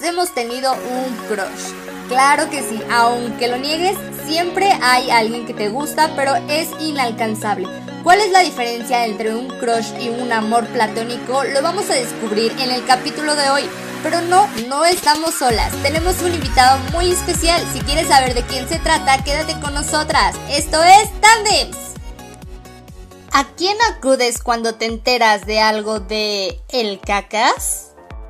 Hemos tenido un crush. Claro que sí, aunque lo niegues, siempre hay alguien que te gusta, pero es inalcanzable. ¿Cuál es la diferencia entre un crush y un amor platónico? Lo vamos a descubrir en el capítulo de hoy. Pero no, no estamos solas. Tenemos un invitado muy especial. Si quieres saber de quién se trata, quédate con nosotras. Esto es Tandems. ¿A quién acudes cuando te enteras de algo de el cacas?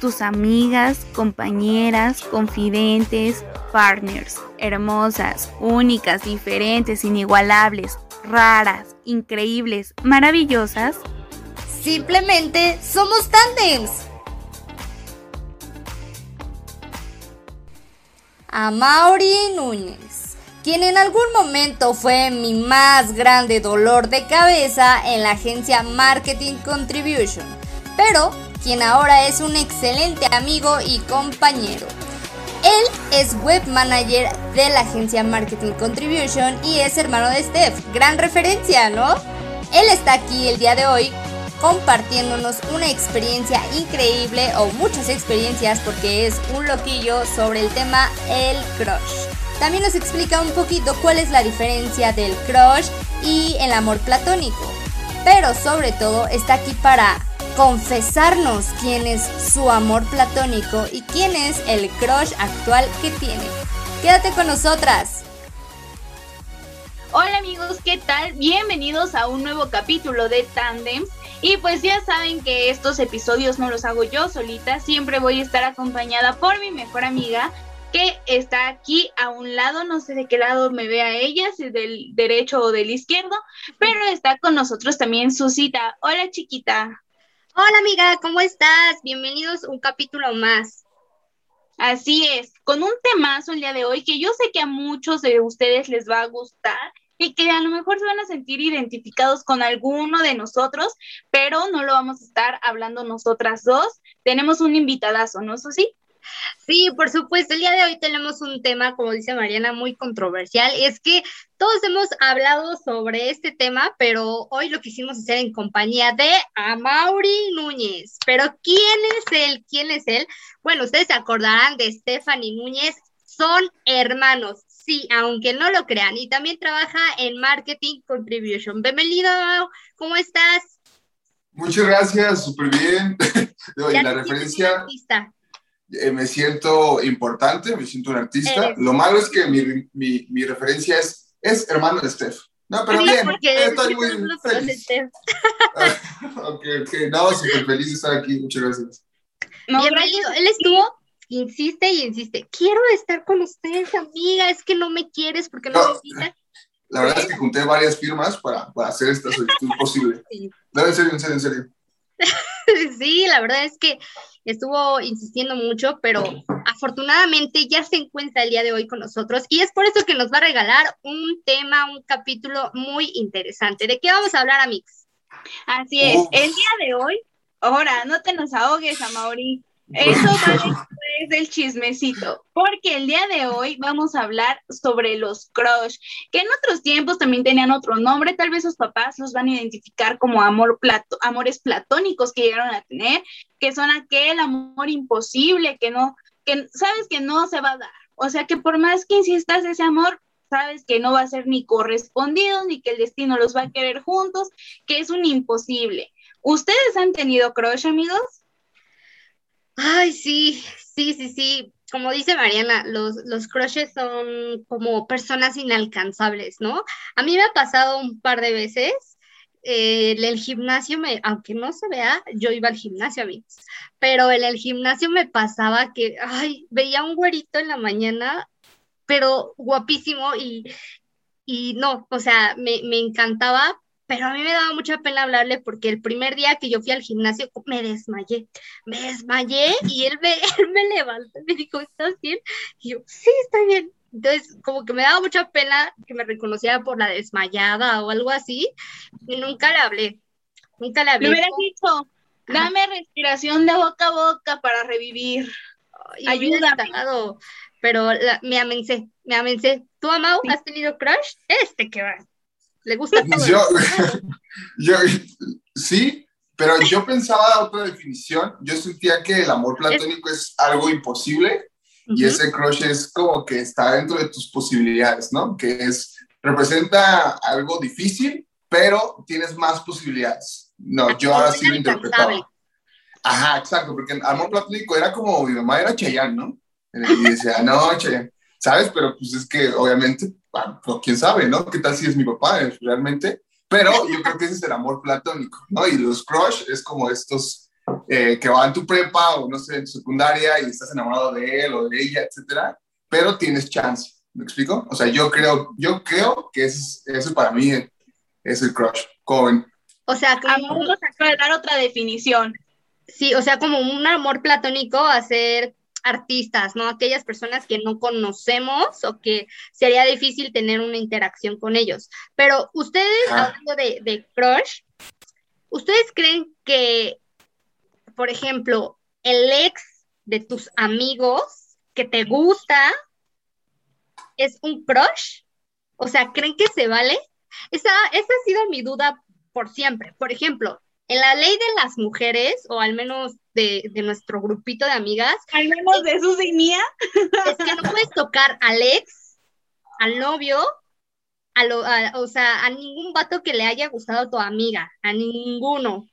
tus amigas, compañeras, confidentes, partners, hermosas, únicas, diferentes, inigualables, raras, increíbles, maravillosas. Simplemente somos tandems. A Mauri Núñez, quien en algún momento fue mi más grande dolor de cabeza en la agencia Marketing Contribution, pero quien ahora es un excelente amigo y compañero. Él es web manager de la agencia Marketing Contribution y es hermano de Steph. Gran referencia, ¿no? Él está aquí el día de hoy compartiéndonos una experiencia increíble o muchas experiencias porque es un loquillo sobre el tema el crush. También nos explica un poquito cuál es la diferencia del crush y el amor platónico. Pero sobre todo está aquí para confesarnos quién es su amor platónico y quién es el crush actual que tiene. Quédate con nosotras. Hola amigos, ¿qué tal? Bienvenidos a un nuevo capítulo de Tandems. Y pues ya saben que estos episodios no los hago yo solita, siempre voy a estar acompañada por mi mejor amiga que está aquí a un lado, no sé de qué lado me vea ella, si del derecho o del izquierdo, pero está con nosotros también Susita. Hola chiquita. Hola amiga, ¿cómo estás? Bienvenidos un capítulo más. Así es, con un temazo el día de hoy que yo sé que a muchos de ustedes les va a gustar y que a lo mejor se van a sentir identificados con alguno de nosotros, pero no lo vamos a estar hablando nosotras dos. Tenemos un invitadazo, ¿no, Susi? Sí, por supuesto. El día de hoy tenemos un tema, como dice Mariana, muy controversial. Es que todos hemos hablado sobre este tema, pero hoy lo quisimos hacer en compañía de Amaury Núñez. Pero ¿quién es él? ¿Quién es él? Bueno, ustedes se acordarán de Stephanie Núñez. Son hermanos, sí, aunque no lo crean. Y también trabaja en Marketing Contribution. Bienvenido, ¿cómo estás? Muchas gracias, súper bien. la referencia. Eh, me siento importante, me siento un artista. Lo malo es que mi, mi, mi, referencia es, es hermano de Steph. No, pero bien, estoy muy feliz. ok, ok, no, súper feliz de estar aquí, muchas gracias. No, Bienvenido, él estuvo, insiste y insiste, quiero estar con ustedes, amiga, es que no me quieres porque no, me invitas. La verdad es que junté varias firmas para, para hacer esta solicitud posible. No, en serio, en serio, en serio. sí, la verdad es que estuvo insistiendo mucho, pero afortunadamente ya se encuentra el día de hoy con nosotros y es por eso que nos va a regalar un tema, un capítulo muy interesante. ¿De qué vamos a hablar, Amix? Así es, el día de hoy, ahora, no te nos ahogues, Amaury. Eso después del chismecito, porque el día de hoy vamos a hablar sobre los crush, que en otros tiempos también tenían otro nombre, tal vez sus papás los van a identificar como amor plato, amores platónicos que llegaron a tener, que son aquel amor imposible, que no, que sabes que no se va a dar. O sea que por más que insistas ese amor, sabes que no va a ser ni correspondido, ni que el destino los va a querer juntos, que es un imposible. ¿Ustedes han tenido crush, amigos? Ay, sí, sí, sí, sí. Como dice Mariana, los, los crushes son como personas inalcanzables, ¿no? A mí me ha pasado un par de veces. Eh, el gimnasio, me, aunque no se vea, yo iba al gimnasio, amigos, pero en el gimnasio me pasaba que, ay, veía un güerito en la mañana, pero guapísimo y, y no, o sea, me, me encantaba, pero a mí me daba mucha pena hablarle porque el primer día que yo fui al gimnasio me desmayé, me desmayé y él me, él me levantó y me dijo, ¿estás bien? Y yo, sí, estoy bien. Entonces, como que me daba mucha pena que me reconociera por la desmayada o algo así, y nunca le hablé, nunca le hablé. Me hubieras dicho, dame respiración de boca a boca para revivir. Ayuda. Pero me amencé, me amencé. ¿Tú, Amau, has tenido crush? Este que va. Le gusta todo. Yo, sí, pero yo pensaba otra definición. Yo sentía que el amor platónico es, algo imposible y ese crush es como que está dentro de tus posibilidades, ¿no? Que es, representa algo difícil, pero tienes más posibilidades. No, yo ahora sí lo interpretaba. Ajá, exacto, porque el amor platónico era como mi mamá era Chayanne, ¿no? Y decía, no, Chayanne, ¿sabes? Pero pues es que obviamente, pues, quién sabe, ¿no? ¿Qué tal si es mi papá realmente? Pero yo creo que ese es el amor platónico, ¿no? Y los crush es como estos eh, que van en tu prepa o no sé, en tu secundaria y estás enamorado de él o de ella, etcétera, pero tienes chance, ¿me explico? O sea, yo creo, yo creo que eso, eso para mí es el crush, joven. O sea, que... vamos a dar otra definición. Sí, o sea, como un amor platónico a ser artistas, ¿no? Aquellas personas que no conocemos o que sería difícil tener una interacción con ellos. Pero ustedes, ah. hablando de, de crush, ¿ustedes creen que, por ejemplo, el ex de tus amigos que te gusta es un crush? O sea, ¿creen que se vale? Esa, esa ha sido mi duda por siempre. Por ejemplo, en la ley de las mujeres, o al menos de, nuestro grupito de amigas. Al menos de su mía. Es que no puedes tocar al ex, al novio, a lo, o sea, a ningún vato que le haya gustado a tu amiga, a ninguno.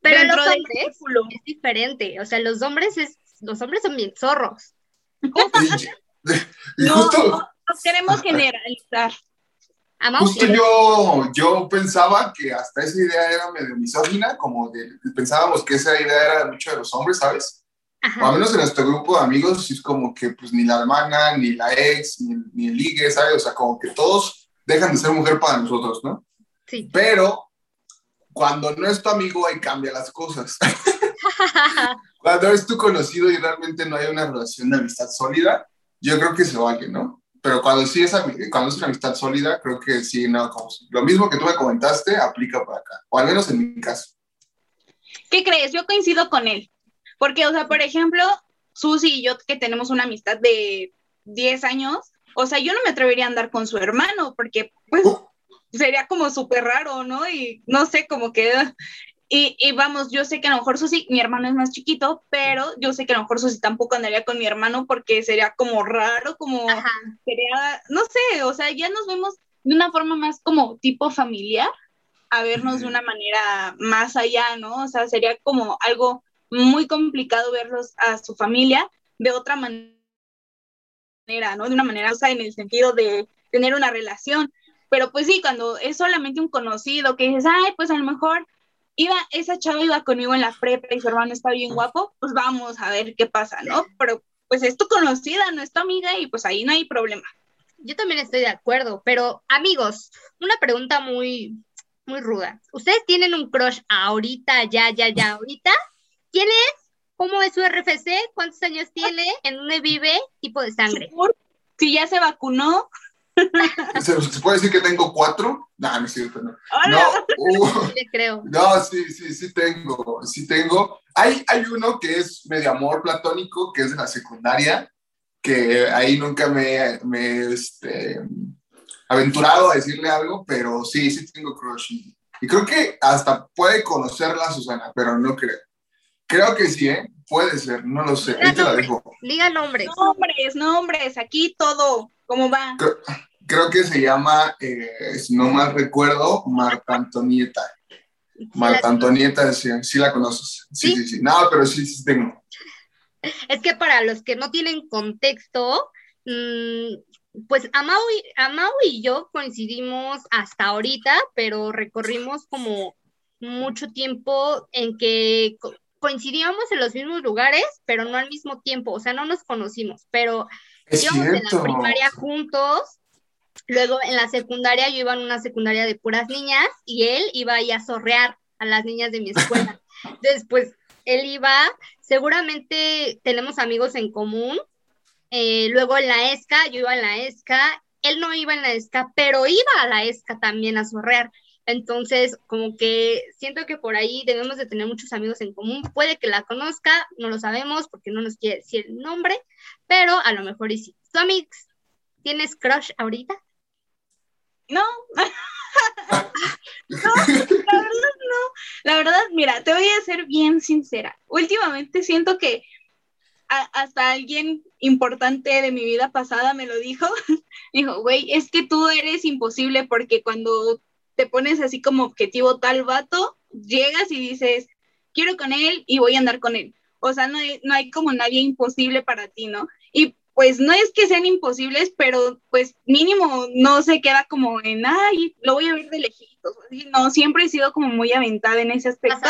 Pero Dentro los hombres es diferente, o sea, los hombres es, los hombres son bien zorros. no, no queremos generalizar. Justo yo, yo pensaba que hasta esa idea era medio misógina, como de, pensábamos que esa idea era mucho de los hombres, ¿sabes? O al menos en nuestro grupo de amigos es como que pues ni la hermana, ni la ex, ni, el ligue, ¿sabes? O sea, como que todos dejan de ser mujer para nosotros, ¿no? Sí. Pero cuando no es tu amigo, ahí cambia las cosas. cuando es tu conocido y realmente no hay una relación de amistad sólida, yo creo que se vale, ¿no? Pero cuando sí es, cuando es una amistad sólida, creo que sí, no, como, lo mismo que tú me comentaste aplica para acá, o al menos en mi caso. ¿Qué crees? Yo coincido con él, porque, o sea, por ejemplo, Susi y yo que tenemos una amistad de 10 años, o sea, yo no me atrevería a andar con su hermano, porque pues uh. sería como súper raro, ¿no? Y no sé, como que y, vamos, yo sé que a lo mejor Susi, mi hermano es más chiquito, pero yo sé que a lo mejor Susi tampoco andaría con mi hermano porque sería como raro, como sería, no sé, o sea, ya nos vemos de una forma más como tipo familiar, a vernos de una manera más allá, ¿no? O sea, sería como algo muy complicado verlos a su familia de otra manera, ¿no? De una manera, o sea, en el sentido de tener una relación. Pero pues sí, cuando es solamente un conocido que dices, ay, pues a lo mejor iba, esa chava iba conmigo en la prepa y su hermano está bien guapo, pues vamos a ver qué pasa, ¿no? Pero pues es tu conocida, no es tu amiga y pues ahí no hay problema. Yo también estoy de acuerdo, pero amigos, una pregunta muy, muy ruda. ¿Ustedes tienen un crush ahorita, ya, ya, ya, ahorita? ¿Quién es? ¿Cómo es su RFC? ¿Cuántos años tiene? ¿En dónde vive? ¿Tipo de sangre? Si ya se vacunó. ¿Se, puede decir que tengo cuatro? No, no es cierto, no. No, uh, creo. no, sí, sí, sí tengo, sí tengo. Hay, hay uno que es medio amor platónico, que es de la secundaria, que ahí nunca me, me este, aventurado a decirle algo, pero sí, sí tengo crush. Y, creo que hasta puede conocerla Susana, pero no creo. Creo que sí, ¿eh? Puede ser, no lo sé. Ahí te la dejo. Diga nombres. Nombres, nombres, aquí todo. ¿Cómo va? Creo, que se llama, eh, si no mal recuerdo, Marta Antonieta. Marta Antonieta, sí, sí, la conoces. Sí, sí, sí, No, pero sí, sí tengo. Es que para los que no tienen contexto, mm, pues Amau y, y yo coincidimos hasta ahorita, pero recorrimos como mucho tiempo en que coincidíamos en los mismos lugares, pero no al mismo tiempo, o sea, no nos conocimos, pero íbamos en la primaria juntos, Luego en la secundaria yo iba en una secundaria de puras niñas y él iba ahí a sorrear a las niñas de mi escuela. Después él iba, seguramente tenemos amigos en común. Eh, luego en la ESCA, yo iba en la ESCA, él no iba en la ESCA, pero iba a la ESCA también a sorrear. Entonces, como que siento que por ahí debemos de tener muchos amigos en común. Puede que la conozca, no lo sabemos porque no nos quiere decir el nombre, pero a lo mejor y sí. ¿Tú, Amix, tienes crush ahorita? No. no, la verdad no. La verdad, mira, te voy a ser bien sincera. Últimamente siento que hasta alguien importante de mi vida pasada me lo dijo. dijo, güey, es que tú eres imposible porque cuando te pones así como objetivo tal vato, llegas y dices, quiero con él y voy a andar con él. O sea, no hay, no hay como nadie imposible para ti, ¿no? Y pues no es que sean imposibles, pero pues mínimo no se queda como en, ay, lo voy a ver de lejitos. No, siempre he sido como muy aventada en ese aspecto.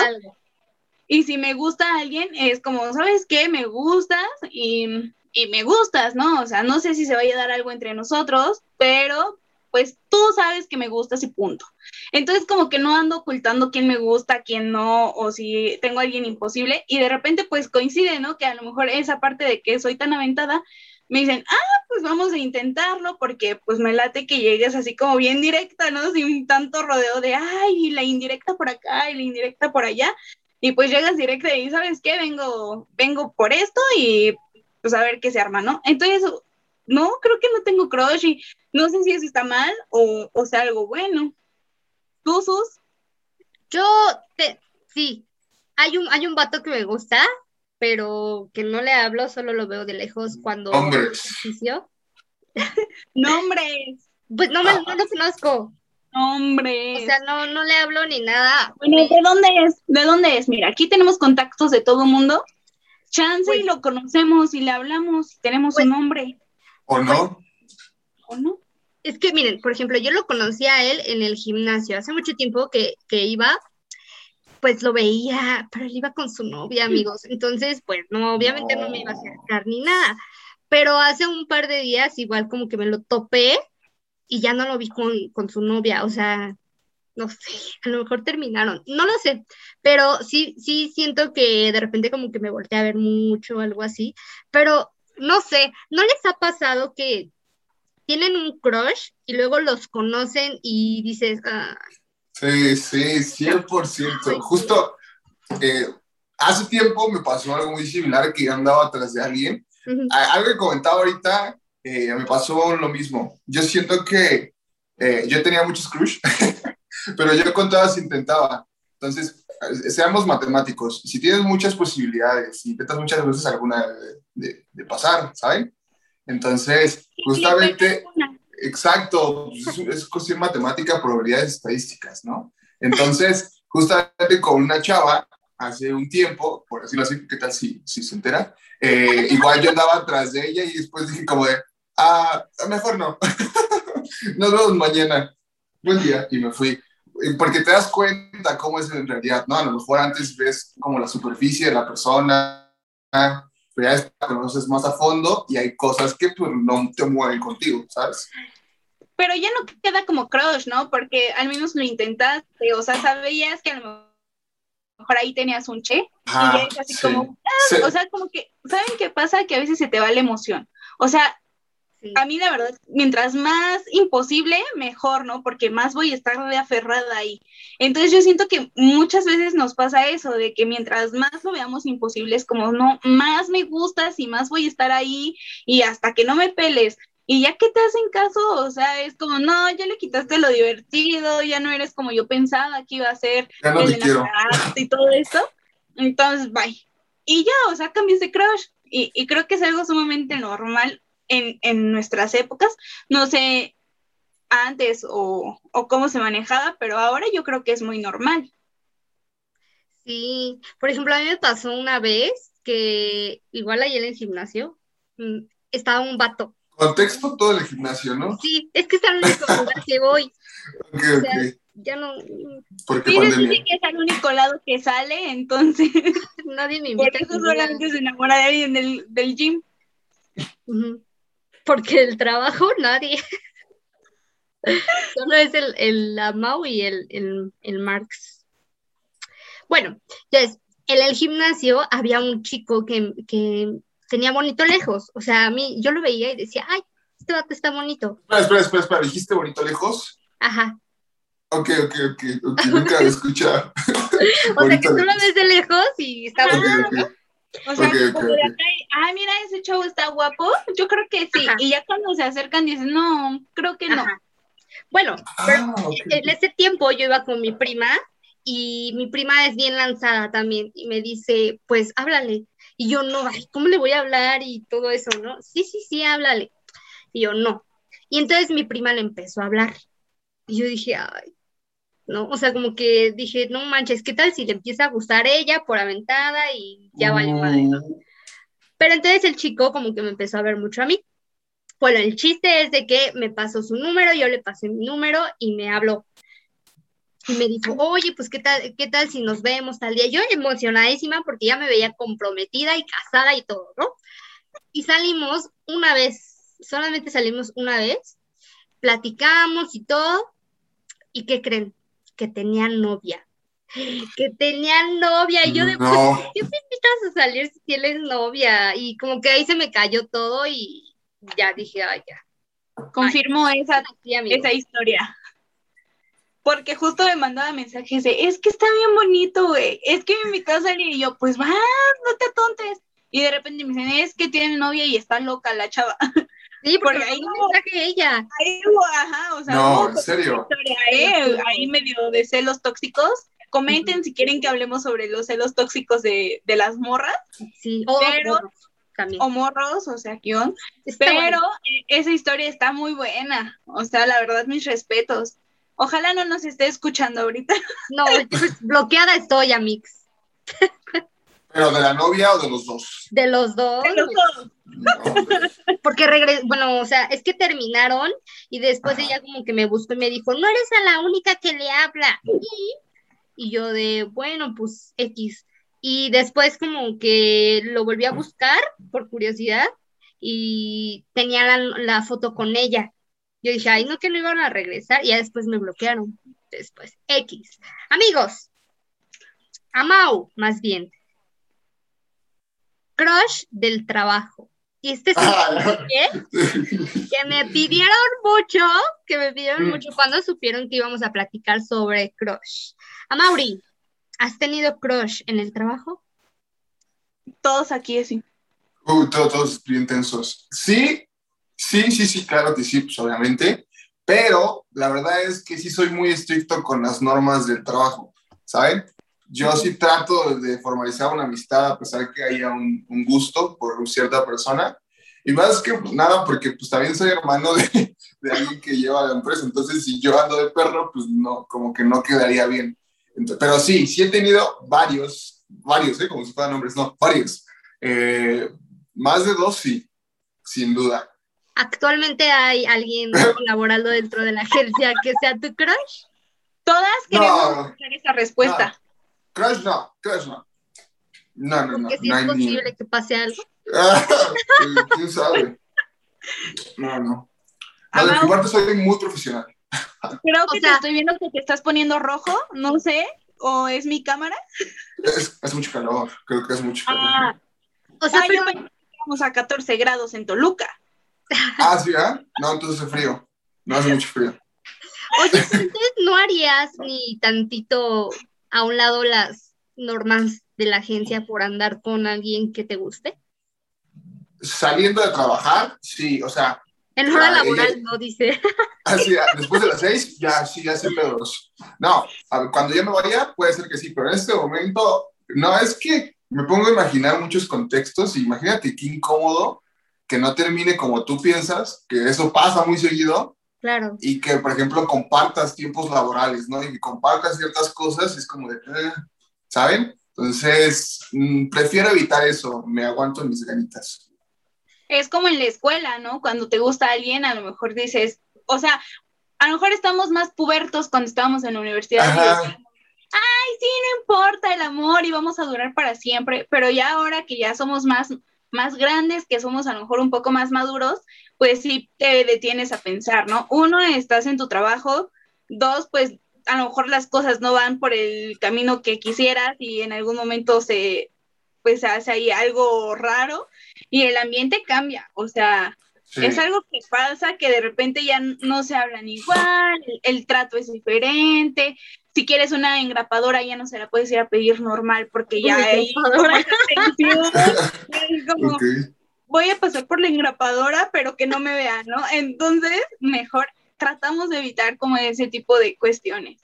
Y si me gusta alguien, es como, ¿sabes qué? Me gustas y, y me gustas, ¿no? O sea, no sé si se vaya a dar algo entre nosotros, pero pues tú sabes que me gustas y punto. Entonces como que no ando ocultando quién me gusta, quién no, o si tengo a alguien imposible, y de repente pues coincide, ¿no? Que a lo mejor esa parte de que soy tan aventada, me dicen, ah, pues vamos a intentarlo, porque pues me late que llegues así como bien directa, ¿no? Sin tanto rodeo de, ay, la indirecta por acá y la indirecta por allá, y pues llegas directa y sabes qué, vengo, vengo por esto y pues a ver qué se arma, ¿no? Entonces no, creo que no tengo crush y no sé si eso está mal o, o sea algo bueno. ¿Tú, Sus? Yo, te, sí, hay un, hay un vato que me gusta, pero que no le hablo, solo lo veo de lejos cuando... Hombres. Nombres. Pues no, me, no lo conozco. Nombres. O sea, no, no le hablo ni nada. Bueno, ¿de dónde es? ¿De dónde es? Mira, aquí tenemos contactos de todo mundo. Chance y pues lo conocemos y le hablamos, tenemos un pues nombre. ¿O no? ¿O no? Es que miren, por ejemplo, yo lo conocí a él en el gimnasio. Hace mucho tiempo que, que iba, pues lo veía, pero él iba con su novia, amigos. Entonces, pues no, obviamente no, me iba a acercar ni nada. Pero hace un par de días, igual como que me lo topé y ya no lo vi con, con su novia. O sea, no sé, a lo mejor terminaron, no lo sé, pero sí, sí siento que de repente como que me volteé a ver mucho, algo así, pero no sé, ¿no les ha pasado que tienen un crush y luego los conocen y dices, ah, Sí, sí, 100%. Justo eh, hace tiempo me pasó algo muy similar que andaba atrás de alguien. Algo que comentaba ahorita, eh, me pasó lo mismo. Yo siento que eh, yo tenía muchos crush, pero yo con todas intentaba. Entonces, seamos matemáticos. Si tienes muchas posibilidades y intentas muchas veces alguna de, de, pasar, ¿saben? Entonces, justamente, exacto, es, cuestión matemática, probabilidades estadísticas, ¿no? Entonces, justamente con una chava, hace un tiempo, por decirlo así, ¿qué tal si, si se entera? Eh, igual yo andaba atrás de ella y después dije como de, ah, mejor no, nos vemos mañana, buen día, y me fui porque te das cuenta cómo es en realidad, ¿no? A lo mejor antes ves como la superficie de la persona, pero ya conoces más a fondo y hay cosas que pues no te mueven contigo, ¿sabes? Pero ya no queda como crush, ¿no? Porque al menos lo intentaste, o sea, sabías que a lo mejor ahí tenías un che y ya es así como, ah", o sea, como que, ¿saben qué pasa? Que a veces se te va la emoción. O sea, a mí la verdad, mientras más imposible, mejor, ¿no? Porque más voy a estar de aferrada ahí. Entonces yo siento que muchas veces nos pasa eso, de que mientras más lo veamos imposible, es como, no, más me gustas y más voy a estar ahí y hasta que no me peles. Y ya que te hacen caso, o sea, es como, no, ya le quitaste lo divertido, ya no eres como yo pensaba que iba a ser el y todo eso. Entonces, bye. Y ya, o sea, cambié de crush. Y, y creo que es algo sumamente normal en, nuestras épocas. No sé antes o, cómo se manejaba, pero ahora yo creo que es muy normal. Sí, por ejemplo, a mí me pasó una vez que igual ayer en el gimnasio mm, estaba un vato. Contexto todo el gimnasio, ¿no? Sí, es que es el único lugar que voy. ok, ok. Ya no. Porque sí que es el único lado que sale, entonces. Nadie me invita. Por eso solamente se enamora de alguien del, del gym porque el trabajo nadie. Solo es el, el Mau y el, el, el Marx. Bueno, entonces, en el gimnasio había un chico que, que tenía bonito lejos. O sea, a mí, yo lo veía y decía, ay, este vato está bonito. Espera, espera, espera, espera, ¿dijiste bonito lejos? Ajá. Ok, ok, ok, ok, nunca he escuchado. o sea, que tú lo ves de lejos y está bonito. O sea, como de acá, ay, mira, ese chavo está guapo. Yo creo que sí. Y ya cuando se acercan dicen, no, creo que no. Bueno, ah, en ese tiempo yo iba con mi prima y mi prima es bien lanzada también y me dice, pues háblale. Y yo no, ay, ¿cómo le voy a hablar y todo eso, no? Sí, sí, sí, háblale. Y yo no. Y entonces mi prima le empezó a hablar. Y yo dije, ay, ¿no? O sea, como que dije, no manches, ¿qué tal si le empieza a gustar ella por aventada y ya vale madre, Pero entonces el chico como que me empezó a ver mucho a mí. Bueno, el chiste es de que me pasó su número, yo le pasé mi número y me habló. Y me dijo, oye, pues qué tal, qué tal si nos vemos tal día. Yo emocionadísima porque ya me veía comprometida y casada y todo, ¿no? Y salimos una vez, solamente salimos una vez, platicamos y todo. ¿Y qué creen? Que tenían novia. Que tenían novia. Y yo de, pues, ¿qué me invitas a salir si tienes novia? Y como que ahí se me cayó todo y ya dije, ay, ya. Confirmo esa, esa historia. Porque justo me mandaba mensajes de, es que está bien bonito, güey. Es que me invitó a salir y yo, pues va, no te atontes. Y de repente me dicen, es que tiene novia y está loca la chava. Sí, porque, ahí no mensaje ella. Ahí ajá, o sea, no, en serio. ¿eh? Ahí medio de celos tóxicos. Comenten si quieren que hablemos sobre los celos tóxicos de, de las morras. Sí, o morros, también. O morros, o sea, guion. pero eh, esa historia está muy buena. O sea, la verdad, mis respetos. Ojalá no nos esté escuchando ahorita. No, bloqueada estoy, Amix. ¿Pero de la novia o de los dos? De los dos. De los dos. Porque regresó, bueno, o sea, es que terminaron y después ella como que me buscó y me dijo, no eres a la única que le habla. Y, yo de, bueno, pues X. Y después como que lo volví a buscar por curiosidad y tenía la, la foto con ella. Yo dije, ay, no que no iban a regresar y ya después me bloquearon. Después, X. Amigos, Amau, más bien, crush del trabajo. Y este es ah. que me pidieron mucho, que me pidieron mm. mucho cuando supieron que íbamos a platicar sobre crush. A Mauri, ¿has tenido crush en el trabajo? Todos aquí así. Uh, todos, todos bien tensos. Sí, sí, sí, sí, claro que sí, pues obviamente. Pero la verdad es que sí soy muy estricto con las normas del trabajo, ¿saben? Yo sí trato de formalizar una amistad a pesar que haya un, un gusto por cierta persona. Y más que nada, porque pues también soy hermano de, de, alguien que lleva la empresa. Entonces, si yo ando de perro, pues no, como que no quedaría bien. pero sí, sí he tenido varios, varios, ¿eh? como si fueran nombres, no, varios. Eh, más de dos, sí, sin duda. ¿Actualmente hay alguien colaborando dentro de la agencia que sea tu crush? Todas queremos escuchar esa respuesta. Crash no, Crash no. No, no, no. Si es posible que pase algo. ¿Quién sabe? No, no. No, de mi parte soy muy profesional. Creo que te estoy viendo que te estás poniendo rojo, no sé, o es mi cámara. Es, es mucho calor, creo que es mucho calor. Ah, o sea, pero... estamos a 14 grados en Toluca. Ah, sí, ¿eh? No, entonces es frío. No hace mucho frío. Oye, entonces no harías ni tantito a un lado las normas de la agencia por andar con alguien que te guste? Saliendo de trabajar, sí, o sea. En hora laboral, no dice. Así, ah, después de las seis, ya, sí, ya sé pedos. No, cuando ya me vaya, puede ser que sí, pero en este momento, no, es que me pongo a imaginar muchos contextos. Imagínate qué incómodo que no termine como tú piensas, que eso pasa muy seguido, Claro. Y que, por ejemplo, compartas tiempos laborales, ¿no? Y que compartas ciertas cosas, es como de, eh", ¿saben? Entonces, mm, prefiero evitar eso, me aguanto mis ganitas. Es como en la escuela, ¿no? Cuando te gusta alguien, a lo mejor dices, o sea, a lo mejor estamos más pubertos cuando estábamos en la universidad. Ay, sí, no importa el amor y vamos a durar para siempre, pero ya ahora que ya somos más más grandes, que somos a lo mejor un poco más maduros, pues sí te detienes a pensar, ¿no? Uno, estás en tu trabajo, dos, pues a lo mejor las cosas no van por el camino que quisieras y en algún momento se, pues hace ahí algo raro y el ambiente cambia, o sea, es algo que pasa, que de repente ya no se hablan igual, el, trato es diferente, si quieres una engrapadora ya no se la puedes ir a pedir normal porque ya hay como, voy a pasar por la engrapadora pero que no me vean, ¿no? Entonces, mejor tratamos de evitar como ese tipo de cuestiones.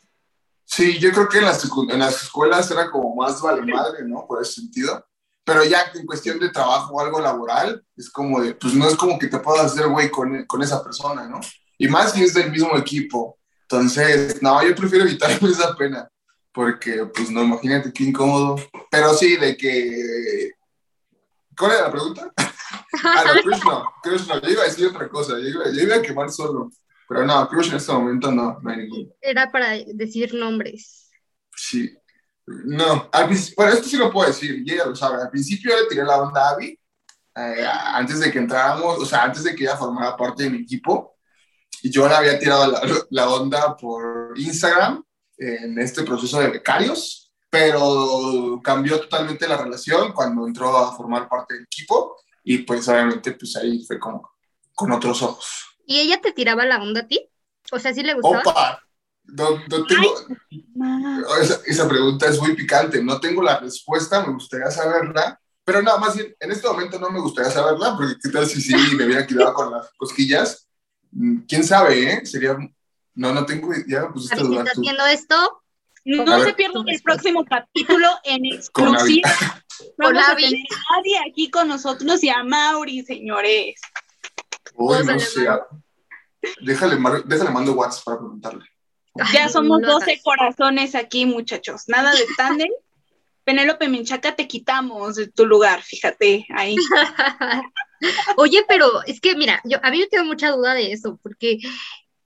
Sí, yo creo que en las, en las escuelas era como más vale madre, ¿no? Por ese sentido. Pero ya en cuestión de trabajo o algo laboral, es como de, pues no es como que te puedas hacer güey con, con esa persona, ¿no? Y más si es del mismo equipo. Entonces, no, yo prefiero evitar esa pena, porque, pues no, imagínate qué incómodo. Pero sí, de que... ¿Cuál era la pregunta? No, Chris no, yo iba a decir otra cosa, yo iba, yo iba a quemar solo. Pero no, Crush en este momento no, no hay ninguno. Era para decir nombres. Sí. No, bueno, esto sí lo puedo decir, y ella lo sabe. Al principio le tiré la onda a Abby, eh, antes de que entráramos, o sea, antes de que ella formara parte de mi equipo, y yo le había tirado la, la onda por Instagram en este proceso de becarios, pero cambió totalmente la relación cuando entró a formar parte del equipo, y pues obviamente pues ahí fue como con otros ojos. ¿Y ella te tiraba la onda a ti? O sea, ¿sí le gustaba? Opa, no, no tengo... esa, pregunta es muy picante, no tengo la respuesta, me gustaría saberla, pero nada más en este momento no me gustaría saberla, porque qué tal si sí me hubiera quedado con las cosquillas. Mm, ¿Quién sabe, eh? Sería... No, no tengo... Ya me pusiste a ¿Estás viendo esto? No se pierdan el próximo capítulo en exclusiva. Vamos a tener a nadie aquí con nosotros y a Mauri, señores. Uy, no sé. Déjale, déjale mando WhatsApp para preguntarle. Ya somos 12 corazones aquí, muchachos. Nada de tándem. Penélope Menchaca, te quitamos de tu lugar, fíjate, ahí. Oye, pero es que, mira, yo, a mí me tengo mucha duda de eso, porque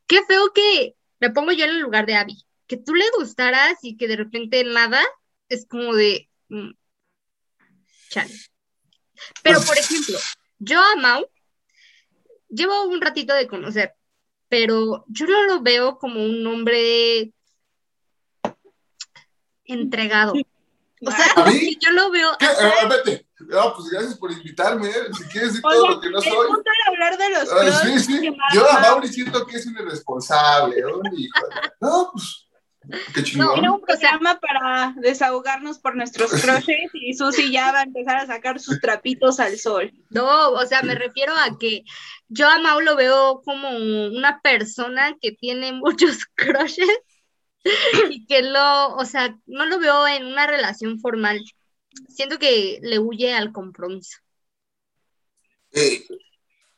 qué feo que me pongo yo en el lugar de Abby. Que tú le gustaras y que de repente nada, es como de... Mm, chale. Pero, por ejemplo, yo a Mau llevo un ratito de conocer, pero yo no lo veo como un hombre entregado. O sea, yo lo veo. ¿Qué? Eh, vete. No, pues gracias por invitarme. ¿eh? Si quieres decir todo lo que no soy. hablar de los sí, sí. Yo a Mauri siento que es un irresponsable. No, pues Qué chingón. No, era un programa para desahogarnos por nuestros crushes y Susi ya va a empezar a sacar sus trapitos al sol. No, o sea, me refiero a que yo a Mau lo veo como una persona que tiene muchos crushes y que lo, o sea, no lo veo en una relación formal. Siento que le huye al compromiso. Eh,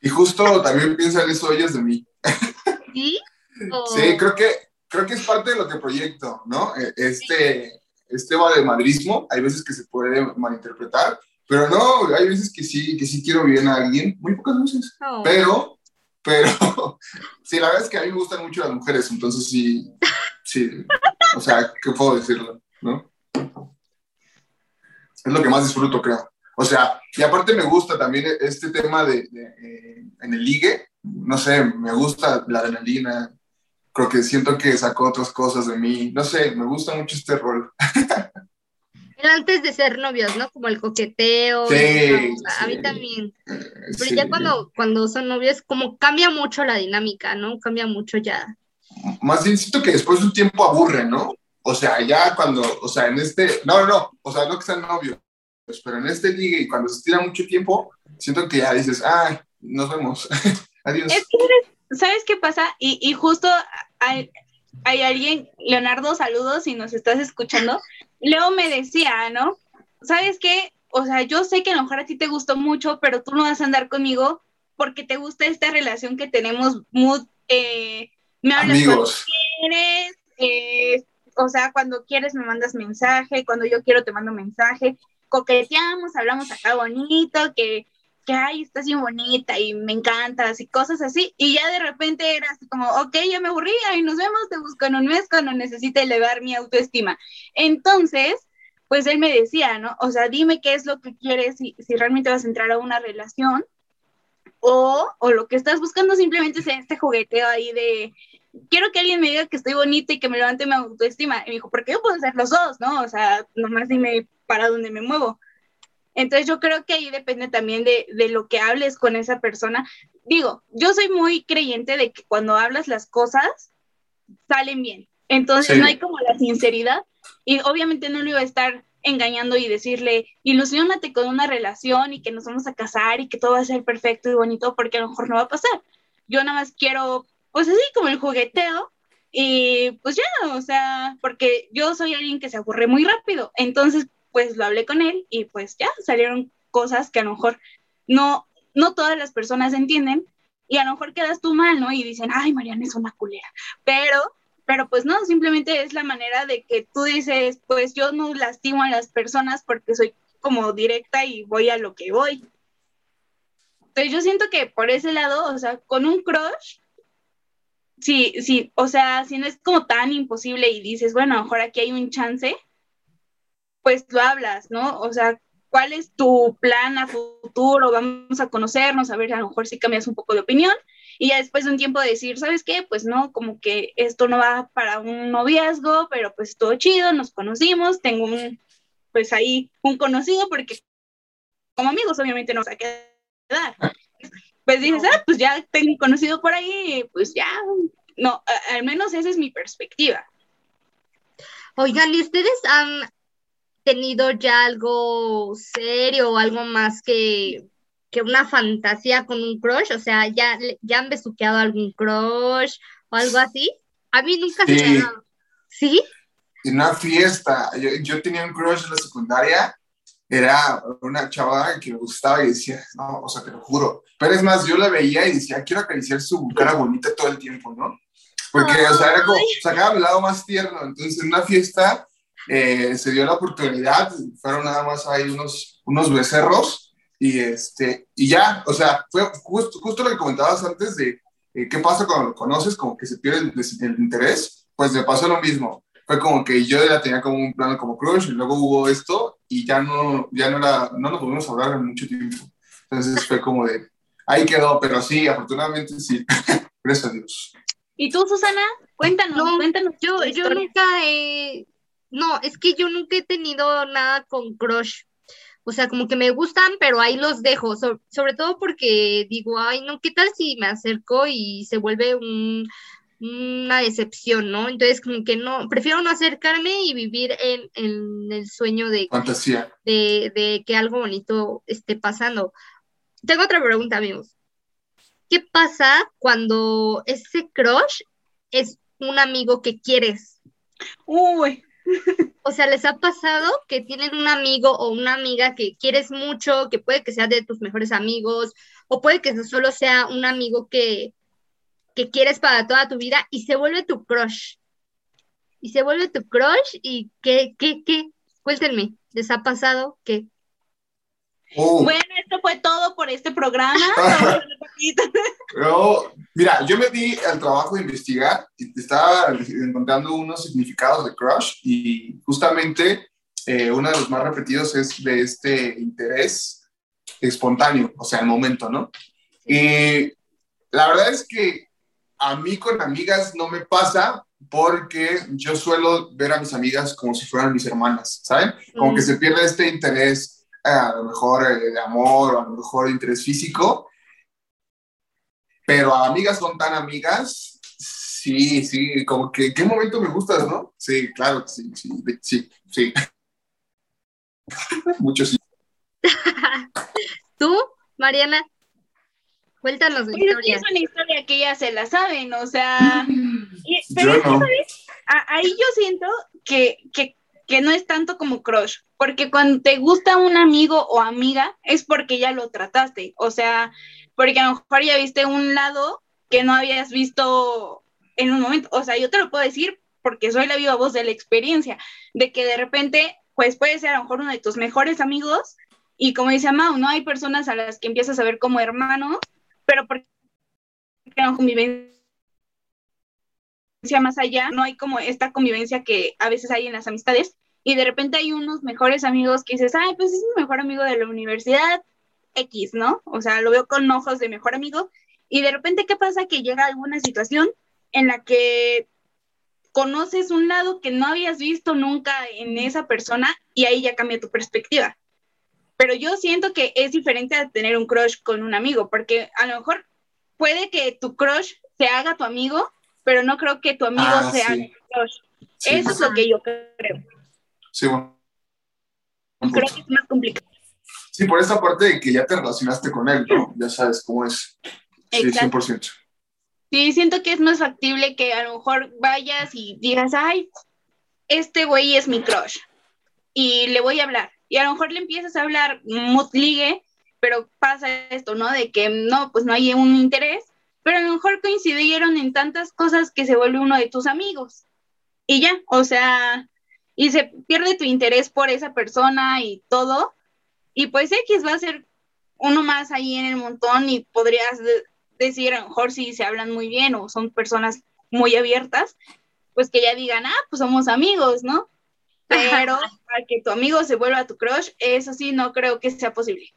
y justo también piensan eso ellas de mí. ¿Sí? Sí, creo que creo que es parte de lo que proyecto, ¿no? E, este, este madrismo, hay veces que se puede malinterpretar, pero no, hay veces que sí, que sí quiero bien a alguien, muy pocas veces, oh. pero, pero, sí, la verdad es que a mí me gustan mucho las mujeres, entonces sí, sí, o sea, ¿qué puedo decirlo, no? Es lo que más disfruto, creo. O sea, y aparte me gusta también este tema de, eh, en el ligue, no sé, me gusta la adrenalina, creo que siento que sacó otras cosas de mí. No sé, me gusta mucho este rol. Antes de ser novios, ¿no? Como el coqueteo. Sí, a mí también. Eh, Pero ya cuando, cuando son novios, como cambia mucho la dinámica, ¿no? Cambia mucho ya. Más bien siento que después de un tiempo aburre, ¿no? O sea, ya cuando, o sea, en este, no, no, no, o sea, no que sean novios, pero en este ligue y cuando se tira mucho tiempo, siento que ya dices, ah, nos vemos, adiós. ¿Sabes qué pasa? Y, y justo hay, alguien, Leonardo, saludos si nos estás escuchando. Leo me decía, ¿no? ¿Sabes qué? O sea, yo sé que a lo mejor a ti te gustó mucho, pero tú no vas a andar conmigo porque te gusta esta relación que tenemos muy, eh, me hablas cuando quieres, eh, o sea, cuando quieres me mandas mensaje, cuando yo quiero te mando mensaje, coqueteamos, hablamos acá bonito, que que, ay, estás bien bonita y me encantas y cosas así. Y ya de repente era así como, ok, ya me aburrí, y nos vemos, te busco en un mes cuando necesite elevar mi autoestima. Entonces, pues él me decía, ¿no? O sea, dime qué es lo que quieres, si, si realmente vas a entrar a una relación, o, o lo que estás buscando simplemente es este jugueteo ahí de quiero que alguien me diga que estoy bonita y que me levante mi autoestima. Y me dijo, ¿por qué yo puedo hacer los dos? ¿No? O sea, nomás dime para dónde me muevo. Entonces yo creo que ahí depende también de, de, lo que hables con esa persona. Digo, yo soy muy creyente de que cuando hablas las cosas salen bien. Entonces no hay como la sinceridad y obviamente no lo iba a estar engañando y decirle, ilusionate con una relación y que nos vamos a casar y que todo va a ser perfecto y bonito porque a lo mejor no va a pasar. Yo nada más quiero, pues así como el jugueteo y pues ya, o sea, porque yo soy alguien que se aburre muy rápido. Entonces pues lo hablé con él y pues ya salieron cosas que a lo mejor no, no todas las personas entienden y a lo mejor quedas tú mal, ¿no? Y dicen, ay, Mariana es una culera, pero, pero pues no, simplemente es la manera de que tú dices, pues yo no lastimo a las personas porque soy como directa y voy a lo que voy. Entonces yo siento que por ese lado, o sea, con un crush, sí, sí, o sea, si no es como tan imposible y dices, bueno, a lo mejor aquí hay un chance, pues lo hablas, ¿no? O sea, ¿cuál es tu plan a futuro? Vamos a conocernos, a ver, a lo mejor si cambias un poco de opinión y ya después de un tiempo decir, ¿sabes qué? Pues no, como que esto no va para un noviazgo, pero pues todo chido, nos conocimos, tengo un, pues ahí un conocido porque como amigos obviamente nos va a quedar. Pues dices, ah, pues ya tengo un conocido por ahí, pues ya, no, al menos esa es mi perspectiva. Oigan, ¿y ustedes han tenido ya algo serio o algo más que, una fantasía con un crush? O sea, ¿ya, ya han besuqueado algún crush o algo así? A mí nunca se me ha dado. ¿Sí? En una fiesta, yo, tenía un crush en la secundaria, era una chava que me gustaba y decía, no, o sea, te lo juro. Pero es más, yo la veía y decía, quiero acariciar su cara bonita todo el tiempo, ¿no? Porque, o sea, era como, sacaba el lado más tierno. Entonces, en una fiesta, eh, se dio la oportunidad, fueron nada más ahí unos, unos becerros y, este, y ya, o sea, fue justo, justo lo que comentabas antes de eh, qué pasa cuando lo conoces, como que se pierde el, interés, pues me pasó lo mismo. Fue como que yo la tenía como un plano como crush y luego hubo esto y ya no, ya no, era, no nos pudimos hablar en mucho tiempo. Entonces fue como de, ahí quedó, pero sí, afortunadamente sí, gracias a Dios. ¿Y tú, Susana? Cuéntanos, cuéntanos. Yo, yo nunca he no, es que yo nunca he tenido nada con crush. O sea, como que me gustan, pero ahí los dejo. sobre todo porque digo, ay, no, ¿qué tal si me acerco y se vuelve una decepción, ¿no? Entonces, como que no, prefiero no acercarme y vivir en, el sueño de, Fantasía. De, de que algo bonito esté pasando. Tengo otra pregunta, amigos. ¿Qué pasa cuando ese crush es un amigo que quieres? Uy, o sea, ¿les ha pasado que tienen un amigo o una amiga que quieres mucho, que puede que sea de tus mejores amigos, o puede que solo sea un amigo que, que quieres para toda tu vida y se vuelve tu crush? Y se vuelve tu crush y ¿qué, qué, qué? Cuéntenme, ¿les ha pasado qué? Oh. Bueno, esto fue todo por este programa. Pero, mira, yo me di al trabajo de investigar y estaba encontrando unos significados de crush y justamente eh, uno de los más repetidos es de este interés espontáneo, o sea, el momento, ¿no? Y la verdad es que a mí con amigas no me pasa porque yo suelo ver a mis amigas como si fueran mis hermanas, ¿saben? Como que mm. se pierde este interés a lo mejor eh, de amor o a lo mejor interés físico, pero a amigas son tan amigas, sí, sí, como que, ¿qué momento me gustas, no? Sí, claro, sí, sí, sí, sí. Mucho sí. ¿Tú, Mariana? Cuéntanos la pues historia. Es una historia que ya se la saben, o sea, pero ahí yo siento que, que, que no es tanto como crush, porque cuando te gusta un amigo o amiga es porque ya lo trataste, o sea, porque a lo mejor ya viste un lado que no habías visto en un momento. O sea, yo te lo puedo decir porque soy la viva voz de la experiencia, de que de repente, pues puede ser a lo mejor uno de tus mejores amigos y como dice Mau, ¿no? Hay personas a las que empiezas a ver como hermanos, pero porque más allá, no hay como esta convivencia que a veces hay en las amistades y de repente hay unos mejores amigos que dices, ay, pues es mi mejor amigo de la universidad, X, ¿no? O sea, lo veo con ojos de mejor amigo y de repente, ¿qué pasa? Que llega alguna situación en la que conoces un lado que no habías visto nunca en esa persona y ahí ya cambia tu perspectiva. Pero yo siento que es diferente a tener un crush con un amigo, porque a lo mejor puede que tu crush se haga tu amigo, pero no creo que tu amigo ah, sea crush. Eso es lo que yo creo. Sí, bueno. Creo que es más complicado. Sí, por esa parte de que ya te relacionaste con él, ¿no? Ya sabes cómo es. Sí, 100%. Sí, siento que es más factible que a lo mejor vayas y digas, ay, este güey es mi crush y le voy a hablar. Y a lo mejor le empiezas a hablar, ligue, pero pasa esto, ¿no? De que no, pues no hay un interés, pero a lo mejor coincidieron en tantas cosas que se vuelve uno de tus amigos. Y ya, o sea, y se pierde tu interés por esa persona y todo. Y pues X va a ser uno más ahí en el montón y podrías decir, a lo mejor si se hablan muy bien o son personas muy abiertas, pues que ya digan, ah, pues somos amigos, ¿no? Pero para que tu amigo se vuelva tu crush, eso sí, no creo que sea posible.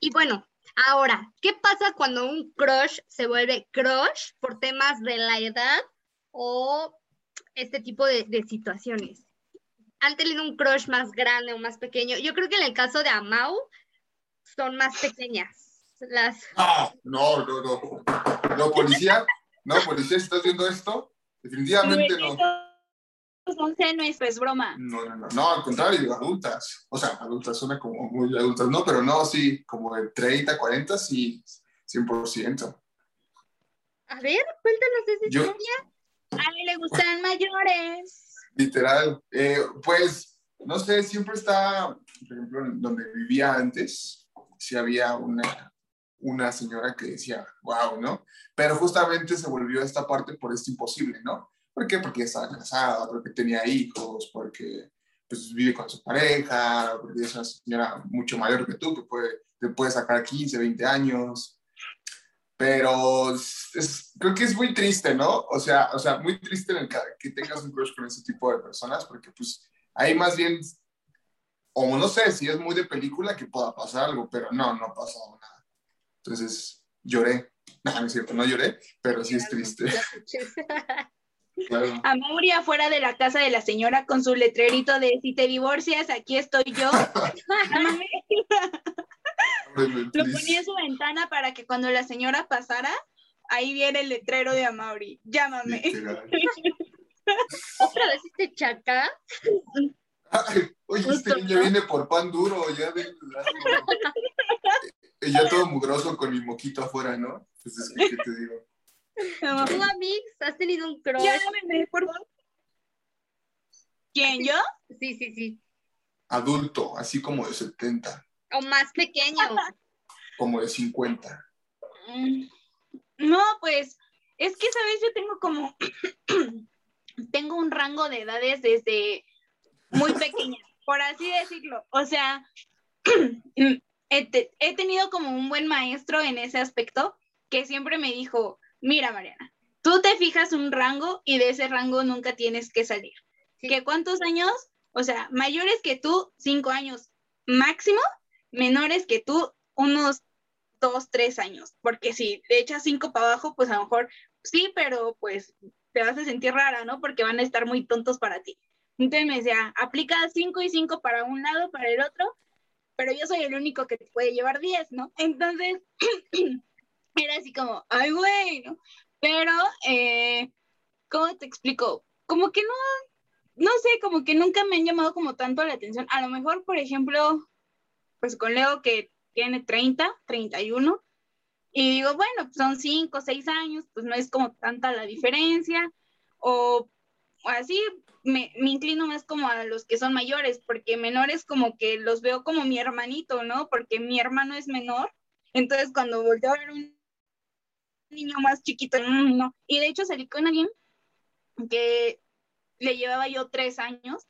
Y bueno, ahora, ¿qué pasa cuando un crush se vuelve crush por temas de la edad o este tipo de, de situaciones? ¿Han tenido un crush más grande o más pequeño? Yo creo que en el caso de Amau son más pequeñas las... No, no, no, no. policía, no, policía, si estás viendo esto, definitivamente no. Son senos, es broma. No, no, no, no, al contrario, adultas. O sea, adultas suena como muy adultas, no, pero no, sí, como de 30, 40, sí, 100%. A ver, cuéntanos esa historia. A mí le gustan mayores. Literal. Eh, pues, no sé, siempre está, por ejemplo, donde vivía antes, si había una, una señora que decía, wow, ¿no? Pero justamente se volvió esta parte por esto imposible, ¿no? ¿Por qué? Porque estaba casada, porque tenía hijos, porque pues, vive con su pareja, porque es una señora mucho mayor que tú, que puede, te puede sacar 15, 20 años. Pero es, creo que es muy triste, ¿no? O sea, o sea, muy triste en el que tengas un crush con ese tipo de personas, porque pues ahí más bien, o no sé si es muy de película que pueda pasar algo, pero no, no ha pasado nada. Entonces lloré. No, no es cierto, no lloré, pero sí es triste. Claro. A Mauri afuera de la casa de la señora con su letrerito de si te divorcias, aquí estoy yo. Lo ponía en su ventana para que cuando la señora pasara, ahí viene el letrero de Amaury. Llámame. ¿Otra vez este chaca? oye, este niño viene por pan duro, ya de y ya todo mugroso con mi moquito afuera, ¿no? Entonces, ¿qué te digo? ¿Tú, Amix, has tenido un crush? Llámame, por favor. ¿Quién, yo? Sí, sí, sí. Adulto, así como de 70. O más pequeño. como de 50. Mm, no, pues, es que, ¿sabes? Yo tengo como, tengo un rango de edades desde muy pequeña, por así decirlo. O sea, he, tenido como un buen maestro en ese aspecto que siempre me dijo, mira Mariana, tú te fijas un rango y de ese rango nunca tienes que salir. ¿Que cuántos años? O sea, mayores que tú, cinco años máximo, menores que tú, unos dos, tres años. Porque si le echas cinco para abajo, pues a lo mejor sí, pero pues te vas a sentir rara, ¿no? Porque van a estar muy tontos para ti. Entonces me decía, aplica cinco y cinco para un lado, para el otro, pero yo soy el único que te puede llevar 10, ¿no? Entonces, era así como, ay, güey, ¿no? Pero, eh, ¿cómo te explico? Como que no, no sé, como que nunca me han llamado como tanto la atención. A lo mejor, por ejemplo, pues con Leo que tiene 30, 31, y digo, bueno, pues son 5, 6 años, pues no es como tanta la diferencia, o así, me, inclino más como a los que son mayores, porque menores como que los veo como mi hermanito, ¿no? Porque mi hermano es menor, entonces cuando volteo a ver un niño más chiquito, no. Y de hecho salí con alguien que le llevaba yo tres años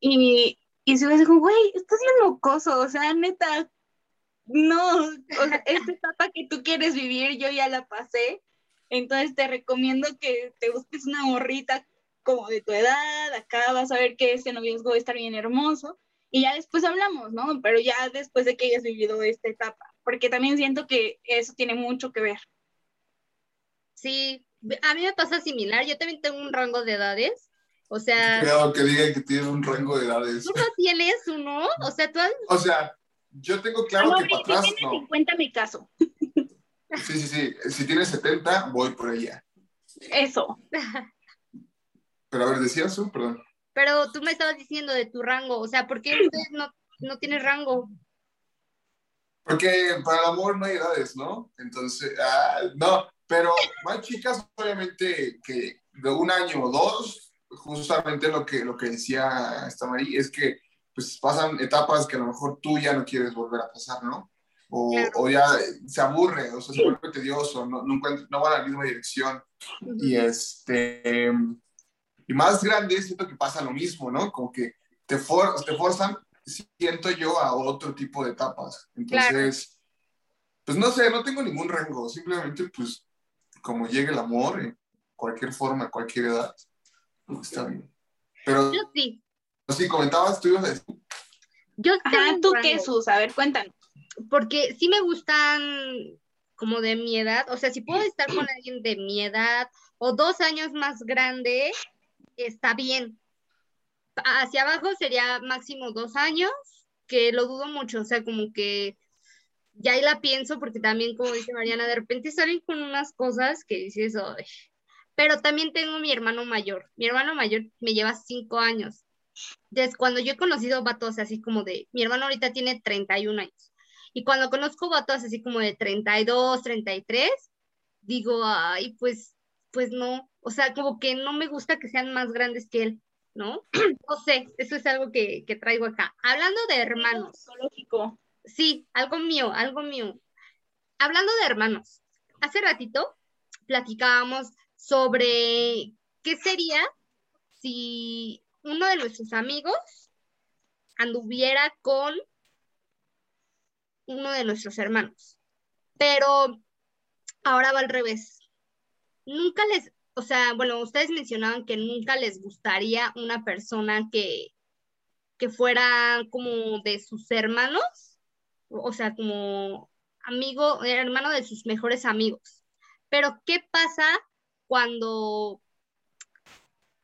y, y se me dijo, güey, estás bien locoso, o sea, neta, no, esta etapa que tú quieres vivir, yo ya la pasé, entonces te recomiendo que te busques una morrita como de tu edad, acá vas a ver que ese noviazgo va a estar bien hermoso. y ya después hablamos, ¿no? Pero ya después de que hayas vivido esta etapa, porque también siento que eso tiene mucho que ver. Sí, a mí me pasa similar, yo también tengo un rango de edades, o sea... Cuidado que digan que tienes un rango de edades. ¿Tú no tienes uno? O sea, tú has... O sea, yo tengo claro que para atrás si tienes 50 mi caso. Sí, sí, sí, si tienes 70, voy por allá. Eso. Pero a ver, decías tú, perdón. Pero tú me estabas diciendo de tu rango, o sea, ¿por qué usted no, no tiene rango? Porque para el amor no hay edades, ¿no? Entonces, ah, no, pero más chicas, obviamente, que de un año o dos, justamente lo que, lo que decía esta María, es que pues pasan etapas que a lo mejor tú ya no quieres volver a pasar, ¿no? O, o ya se aburre, o sea, se vuelve tedioso, no, no, no va a la misma dirección. Y este, y más grande, siento que pasa lo mismo, ¿no? Como que te, for, te forzan, siento yo, a otro tipo de etapas. Entonces, pues no sé, no tengo ningún rango, simplemente pues como llegue el amor, en cualquier forma, cualquier edad, está bien. Pero, yo sí. Sí, comentabas, tú ibas a decir. Yo sé ¿tú qué, Sus? A ver, cuéntanos. Porque sí me gustan como de mi edad, o sea, si puedo estar con alguien de mi edad o dos años más grande, está bien. Hacia abajo sería máximo dos años, que lo dudo mucho, o sea, como que ya ahí la pienso porque también, como dice Mariana, de repente salen con unas cosas que dices, Ay. pero también tengo mi hermano mayor. Mi hermano mayor me lleva cinco años. Desde cuando yo he conocido vatos así como de, mi hermano ahorita tiene 31 años. Y cuando conozco vatos así como de 32, 33, digo, ay, pues, pues no, o sea, como que no me gusta que sean más grandes que él, ¿no? No sé, eso es algo que, traigo acá. Hablando de hermanos. Sí, algo mío, algo mío. Hablando de hermanos, hace ratito platicábamos sobre qué sería si uno de nuestros amigos anduviera con uno de nuestros hermanos. Pero ahora va al revés. Nunca les, o sea, bueno, ustedes mencionaban que nunca les gustaría una persona que, que fuera como de sus hermanos, o sea, como amigo, hermano de sus mejores amigos. Pero, ¿qué pasa cuando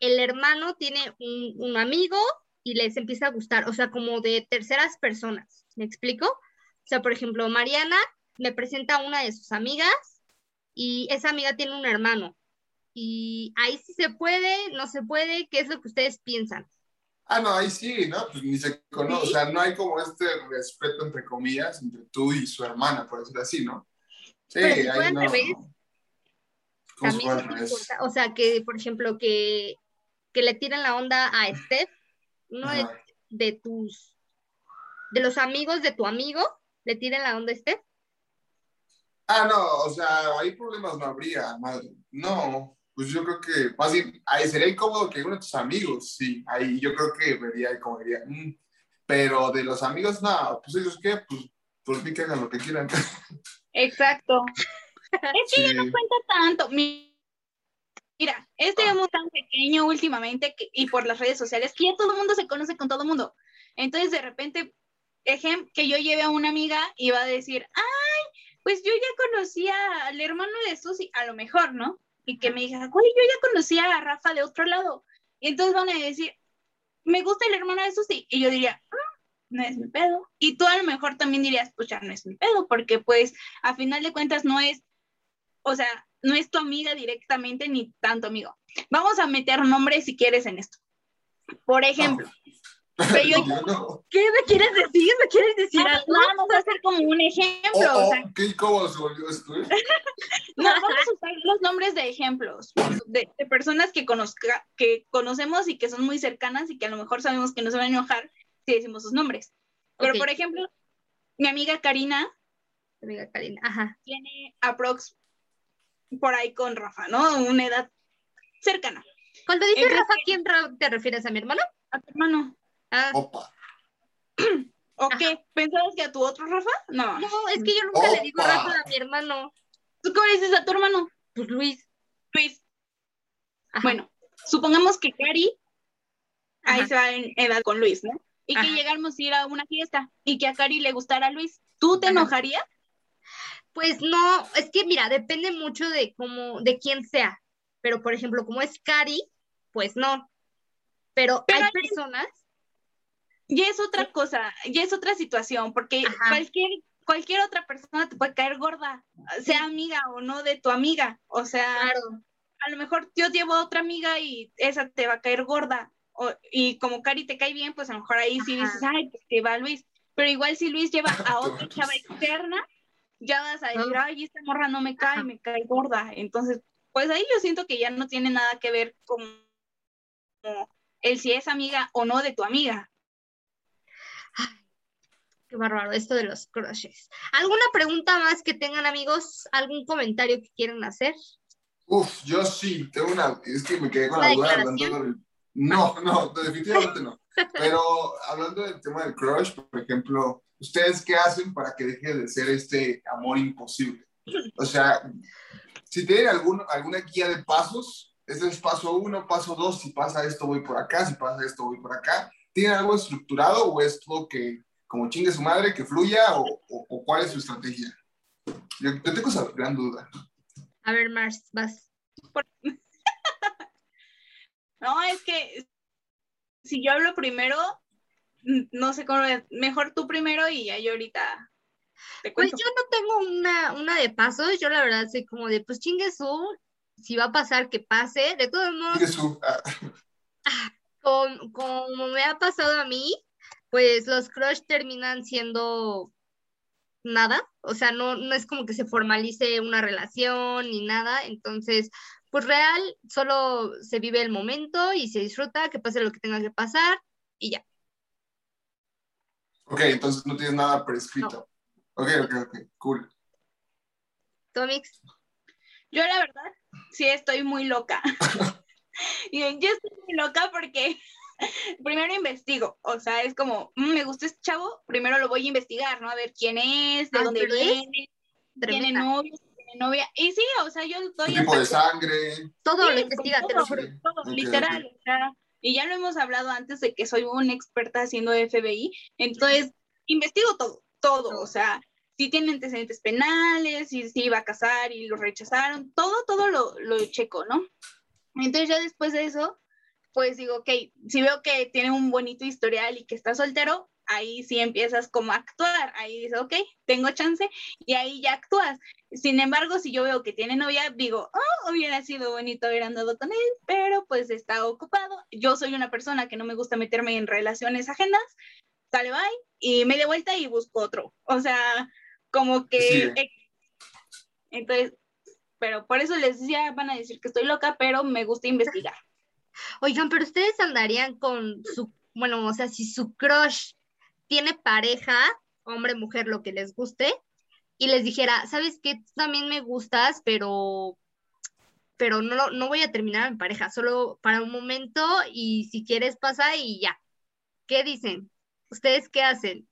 el hermano tiene un, un, amigo y les empieza a gustar? O sea, como de terceras personas. ¿Me explico? O sea, por ejemplo, Mariana me presenta a una de sus amigas y esa amiga tiene un hermano y ahí sí se puede, no se puede, ¿qué es lo que ustedes piensan? Ah, no, ahí sí, ¿no? Pues ni se conoce, o sea, no hay como este respeto, entre comillas, entre tú y su hermana, por decirlo así, ¿no? Sí, ahí no. Importa, o sea, que, por ejemplo, que, que le tiran la onda a Steph, uno de, de, tus, de los amigos de tu amigo, le tiran la onda a Steph. Ah, no, o sea, ahí problemas no habría, madre. No, pues yo creo que más bien, ahí sería incómodo que uno de tus amigos, sí, ahí yo creo que vería como diría, mm". pero de los amigos, no, pues ellos qué, pues por mí que hagan lo que quieran. Exacto. es que ya no cuenta tanto. Mira, este ah. tan pequeño últimamente y por las redes sociales que ya todo el mundo se conoce con todo el mundo. Entonces, de repente, ejemplo, que yo lleve a una amiga y va a decir, ay, pues yo ya conocía al hermano de Susi, a lo mejor, ¿no? Y que me diga, güey, yo ya conocía a Rafa de otro lado. Y entonces van a decir, me gusta el hermano de Susi. Y yo diría, ah, no es mi pedo. Y tú a lo mejor también dirías, pues ya no es mi pedo, porque pues a final de cuentas no es, o sea, no es tu amiga directamente ni tanto amigo. Vamos a meter nombres si quieres en esto. Por ejemplo, ¿Qué me quieres decir? ¿Me quieres decir algo? Vamos a hacer como un ejemplo. Oh, oh, ¿Qué incómodo se volvió esto? no, vamos a usar los nombres de ejemplos, de, personas que, conozca, que conocemos y que son muy cercanas y que a lo mejor sabemos que no se van a enojar si decimos sus nombres. Pero, por ejemplo, mi amiga Karina. Mi amiga Karina, ajá. Tiene aprox por ahí con Rafa, ¿no? Una edad cercana. Cuando dices Rafa, ¿quién te refieres a mi hermano? A tu hermano. Ah. Opa. ¿O qué? ¿Pensabas que a tu otro Rafa? No. No, es que yo nunca le digo Rafa a mi hermano. ¿Tú cómo le dices a tu hermano? Pues Luis. Luis. Bueno, supongamos que Cari ahí se va en edad con Luis, ¿no? y que llegáramos a ir a una fiesta y que a Cari le gustara Luis. ¿Tú te enojarías? Pues no, es que mira, depende mucho de cómo, de quién sea. Pero por ejemplo, como es Cari, pues no. Pero, hay personas. Y es otra cosa, y es otra situación, porque cualquier, cualquier otra persona te puede caer gorda, sea amiga o no de tu amiga. O sea, a lo mejor yo llevo a otra amiga y esa te va a caer gorda. y como Cari te cae bien, pues a lo mejor ahí sí dices, ay, pues que va Luis. Pero igual si Luis lleva a otra chava externa, ya vas a decir, ay, esta morra no me cae, me cae gorda. Entonces, pues ahí yo siento que ya no tiene nada que ver con el si es amiga o no de tu amiga. Qué bárbaro esto de los crushes. ¿Alguna pregunta más que tengan amigos? ¿Algún comentario que quieran hacer? Uf, yo sí, tengo una, es que me quedé con la duda hablando No, no, definitivamente no. Pero hablando del tema del crush, por ejemplo, ¿ustedes qué hacen para que deje de ser este amor imposible? O sea, si tienen algún, alguna guía de pasos, este es paso uno, paso dos, si pasa esto voy por acá, si pasa esto voy por acá. ¿Tienen algo estructurado o es todo que, como chingue su madre, que fluya o, o, cuál es su estrategia? Yo, tengo esa gran duda. A ver, Mars, vas. no, es que si yo hablo primero, no sé cómo, mejor tú primero y ya yo ahorita Pues yo no tengo una, una de pasos, yo la verdad soy como de, pues chingue su, si va a pasar, que pase. De todos modos, ah, como, me ha pasado a mí, pues los crush terminan siendo nada, o sea, no, no es como que se formalice una relación ni nada, entonces, pues real, solo se vive el momento y se disfruta, que pase lo que tenga que pasar y ya. Ok, entonces no tienes nada prescrito. Ok, ok, ok, cool. Tomix. Yo la verdad, sí estoy muy loca. y yo estoy muy loca porque primero investigo, o sea, es como, mm, me gusta este chavo, primero lo voy a investigar, ¿no? A ver quién es, de dónde viene, tiene novio, tiene novia. Y sí, o sea, yo doy... Tipo de sangre. Todo lo investiga, te lo juro. Todo, literal, o sea, y ya lo hemos hablado antes de que soy una experta haciendo FBI, entonces investigo todo, todo, o sea, si tiene antecedentes penales, si se iba a casar y lo rechazaron, todo, todo lo, lo checo, ¿no? Entonces ya después de eso, pues digo, ok, si veo que tiene un bonito historial y que está soltero, ahí sí empiezas como a actuar, ahí dices, ok, tengo chance y ahí ya actúas. Sin embargo, si yo veo que tiene novia, digo, oh, hubiera sido bonito haber andado con él, pero pues está ocupado. Yo soy una persona que no me gusta meterme en relaciones ajenas, sale bye y me de vuelta y busco otro. O sea, como que... Entonces, pero por eso les decía, van a decir que estoy loca, pero me gusta investigar. Oigan, pero ustedes andarían con su, bueno, o sea, si su crush tiene pareja, hombre, mujer, lo que les guste, y les dijera, ¿sabes qué? También me gustas, pero pero no, no voy a terminar en pareja, solo para un momento y si quieres pasa y ya. ¿Qué dicen? ¿Ustedes qué hacen?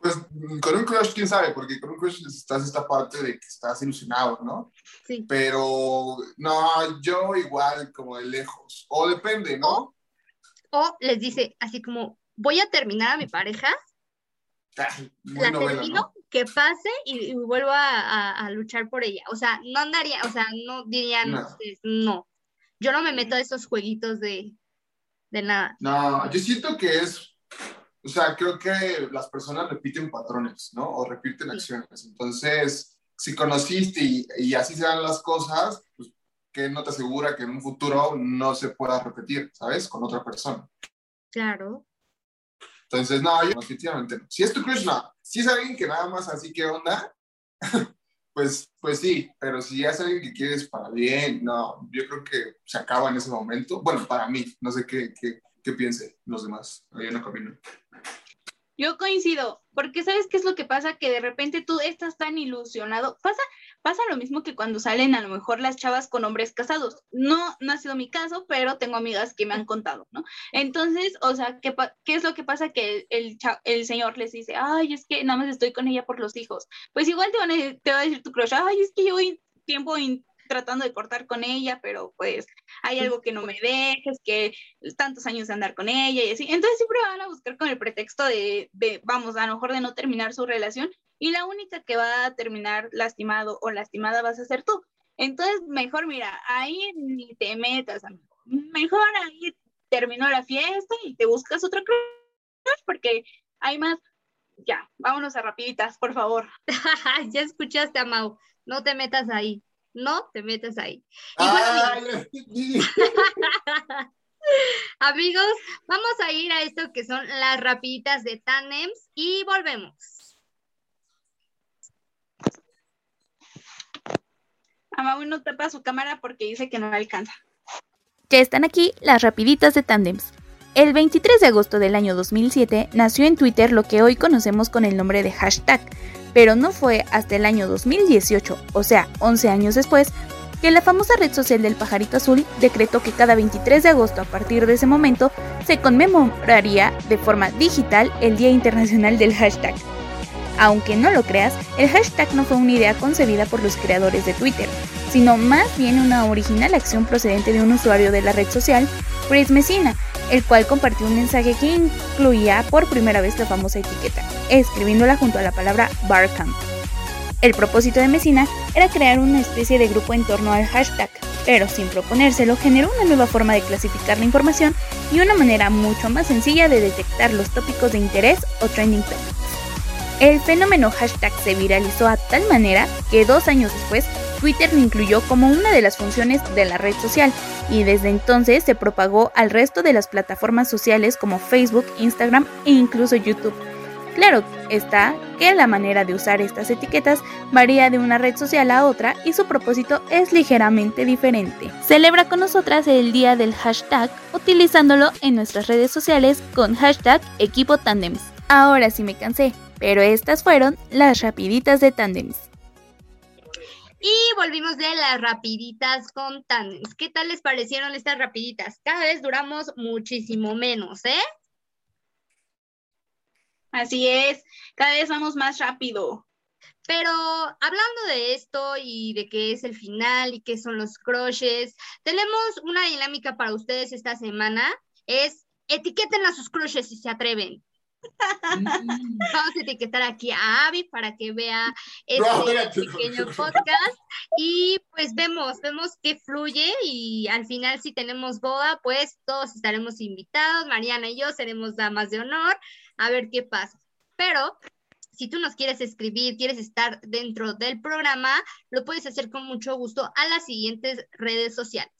Pues con un crush, quién sabe, porque con un crush estás esta parte de que estás ilusionado, ¿no? Sí. Pero no, yo igual como de lejos. O depende, ¿no? O, les dice así como, voy a terminar a mi pareja, la termino, que pase y, vuelvo a, luchar por ella. O sea, no andaría, o sea, no dirían no. no. Yo no me meto a esos jueguitos de, de nada. No, yo siento que es o sea, creo que las personas repiten patrones, ¿no? O repiten acciones. Entonces, si conociste y, así se dan las cosas, pues, ¿qué no te asegura que en un futuro no se pueda repetir, ¿sabes? Con otra persona. Claro. Entonces, no, yo definitivamente no. Si es tu crush, no. Si es alguien que nada más así que onda, pues, pues sí, pero si es alguien que quieres para bien, no, yo creo que se acaba en ese momento. Bueno, para mí, no sé qué, qué, qué piensen los demás. Hay una camino. Yo coincido, porque sabes qué es lo que pasa, que de repente tú estás tan ilusionado. Pasa, pasa lo mismo que cuando salen a lo mejor las chavas con hombres casados. No, no ha sido mi caso, pero tengo amigas que me han contado, ¿no? Entonces, o sea, ¿qué, qué es lo que pasa? Que el, el, señor les dice, ay, es que nada más estoy con ella por los hijos. Pues igual te, van a, te va a decir tu crush, ay, es que yo tiempo tratando de cortar con ella, pero pues hay algo que no me dejes, que tantos años de andar con ella y así. Entonces siempre van a buscar con el pretexto de, de, vamos, a lo mejor de no terminar su relación y la única que va a terminar lastimado o lastimada vas a ser tú. Entonces, mejor mira, ahí ni te metas, amigo. Mejor ahí terminó la fiesta y te buscas otro crush porque hay más. Ya, vámonos a rapiditas, por favor. ya escuchaste a Mau, no te metas ahí, no te metas ahí. amigos, vamos a ir a esto que son las rapiditas de Tanems y volvemos. Amau no tapa su cámara porque dice que no alcanza. Ya están aquí las rapiditas de Tandems. El 23 de agosto del año 2007 nació en Twitter lo que hoy conocemos con el nombre de hashtag, pero no fue hasta el año 2018, o sea, 11 años después, que la famosa red social del pajarito azul decretó que cada 23 de agosto a partir de ese momento se conmemoraría de forma digital el Día Internacional del Hashtag. Aunque no lo creas, el hashtag no fue una idea concebida por los creadores de Twitter, sino más bien una original acción procedente de un usuario de la red social, Chris Messina, el cual compartió un mensaje que incluía por primera vez la famosa etiqueta, escribiéndola junto a la palabra Barcamp. El propósito de Messina era crear una especie de grupo en torno al hashtag, pero sin proponérselo generó una nueva forma de clasificar la información y una manera mucho más sencilla de detectar los tópicos de interés o trending topics. El fenómeno hashtag se viralizó a tal manera que dos años después Twitter lo incluyó como una de las funciones de la red social y desde entonces se propagó al resto de las plataformas sociales como Facebook, Instagram e incluso YouTube. Claro está que la manera de usar estas etiquetas varía de una red social a otra y su propósito es ligeramente diferente. Celebra con nosotras el día del hashtag utilizándolo en nuestras redes sociales con hashtag equipo tandems. Ahora sí me cansé, pero estas fueron las rapiditas de Tandems. Y volvimos de las rapiditas con Tandems. ¿Qué tal les parecieron estas rapiditas? Cada vez duramos muchísimo menos, ¿eh? Así es, cada vez vamos más rápido. Pero hablando de esto y de qué es el final y qué son los crushes, tenemos una dinámica para ustedes esta semana. Es etiqueten a sus crushes si se atreven. Vamos a etiquetar aquí a Avi para que vea este pequeño podcast. Y pues vemos, vemos que fluye y al final si tenemos boda, pues todos estaremos invitados, Mariana y yo seremos damas de honor, a ver qué pasa. Pero si tú nos quieres escribir, quieres estar dentro del programa, lo puedes hacer con mucho gusto a las siguientes redes sociales.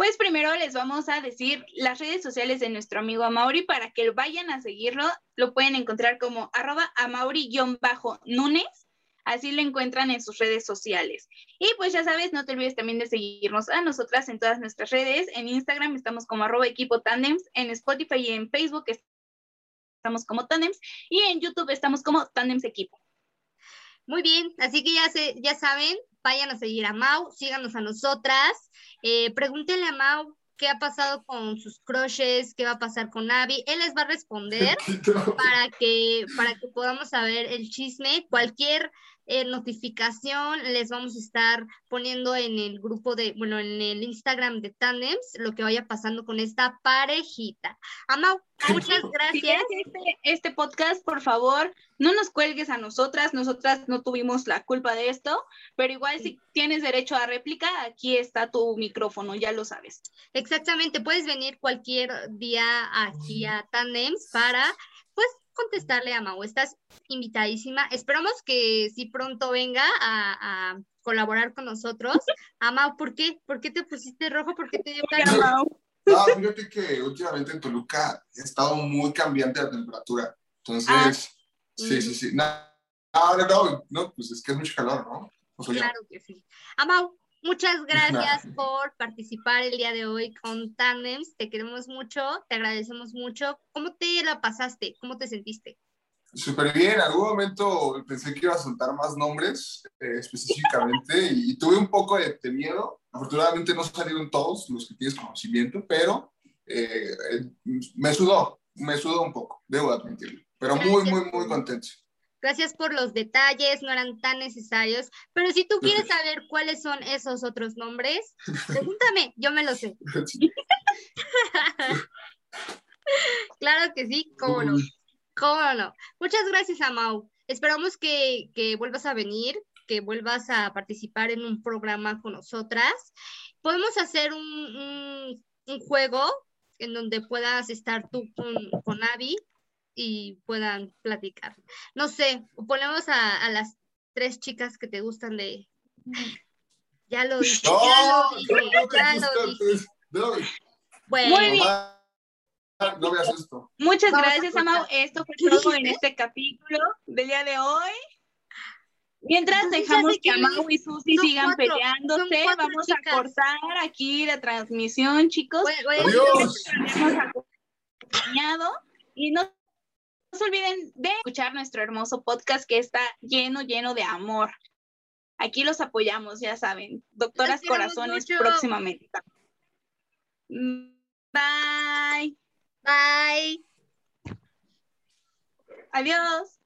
Pues primero les vamos a decir las redes sociales de nuestro amigo Amauri para que vayan a seguirlo. Lo pueden encontrar como arroba amauri-núñez. Así lo encuentran en sus redes sociales. Y pues ya sabes, no te olvides también de seguirnos a nosotras en todas nuestras redes. En Instagram estamos como arroba equipo tandems. En Spotify y en Facebook estamos como tandems. Y en YouTube estamos como tandems equipo. Muy bien, así que ya, se, ya saben, vayan a seguir a Mau, síganos a nosotras, eh, pregúntenle a Mau qué ha pasado con sus crushes, qué va a pasar con Abby. Él les va a responder para que, para que podamos saber el chisme. Cualquier eh, notificación les vamos a estar poniendo en el grupo de, bueno, en el Instagram de Tandems, lo que vaya pasando con esta parejita. Amau, muchas gracias. este, este podcast, por favor, no nos cuelgues a nosotras, nosotras no tuvimos la culpa de esto, pero igual si tienes derecho a réplica, aquí está tu micrófono, ya lo sabes. Exactamente, puedes venir cualquier día aquí a Tandems para contestarle a Mau. Estás invitadísima. Esperamos que si pronto venga a, colaborar con nosotros. A Mau, ¿por qué? ¿Por qué te pusiste rojo? ¿Por qué te dio calor? No, fíjate que últimamente en Toluca ha estado muy cambiante la temperatura. Entonces, ah, sí, sí, sí. No, no, no, no, pues es que es mucho calor, ¿no? claro que sí. Amau, Muchas gracias por participar el día de hoy con Tandems. Te queremos mucho, te agradecemos mucho. ¿Cómo te la pasaste? ¿Cómo te sentiste? Súper bien. En algún momento pensé que iba a soltar más nombres eh, específicamente y, tuve un poco de, miedo. Afortunadamente no salieron todos los que tienes conocimiento, pero eh, eh, me sudó, me sudó un poco, debo admitirlo. Pero muy, muy, muy contento. Gracias por los detalles, no eran tan necesarios. Pero si tú quieres saber cuáles son esos otros nombres, pregúntame, yo me lo sé. claro que sí, cómo no. ¿Cómo no? Muchas gracias, Amau. Esperamos que, vuelvas a venir, que vuelvas a participar en un programa con nosotras. Podemos hacer un, juego en donde puedas estar tú con, con Abby y puedan platicar. No sé, ponemos a, las tres chicas que te gustan de... Ya lo dije, ya lo dije, ya lo dije. Bueno. Muy bien. No veas esto. Muchas gracias, Amau. Esto fue todo en este capítulo del día de hoy. Mientras dejamos que Amau y Susi sigan peleándose, vamos a cortar aquí la transmisión, chicos. Adiós. Y no no se olviden de escuchar nuestro hermoso podcast que está lleno, lleno de amor. Aquí los apoyamos, ya saben. Doctoras Corazones próximamente. Bye. Bye. Adiós.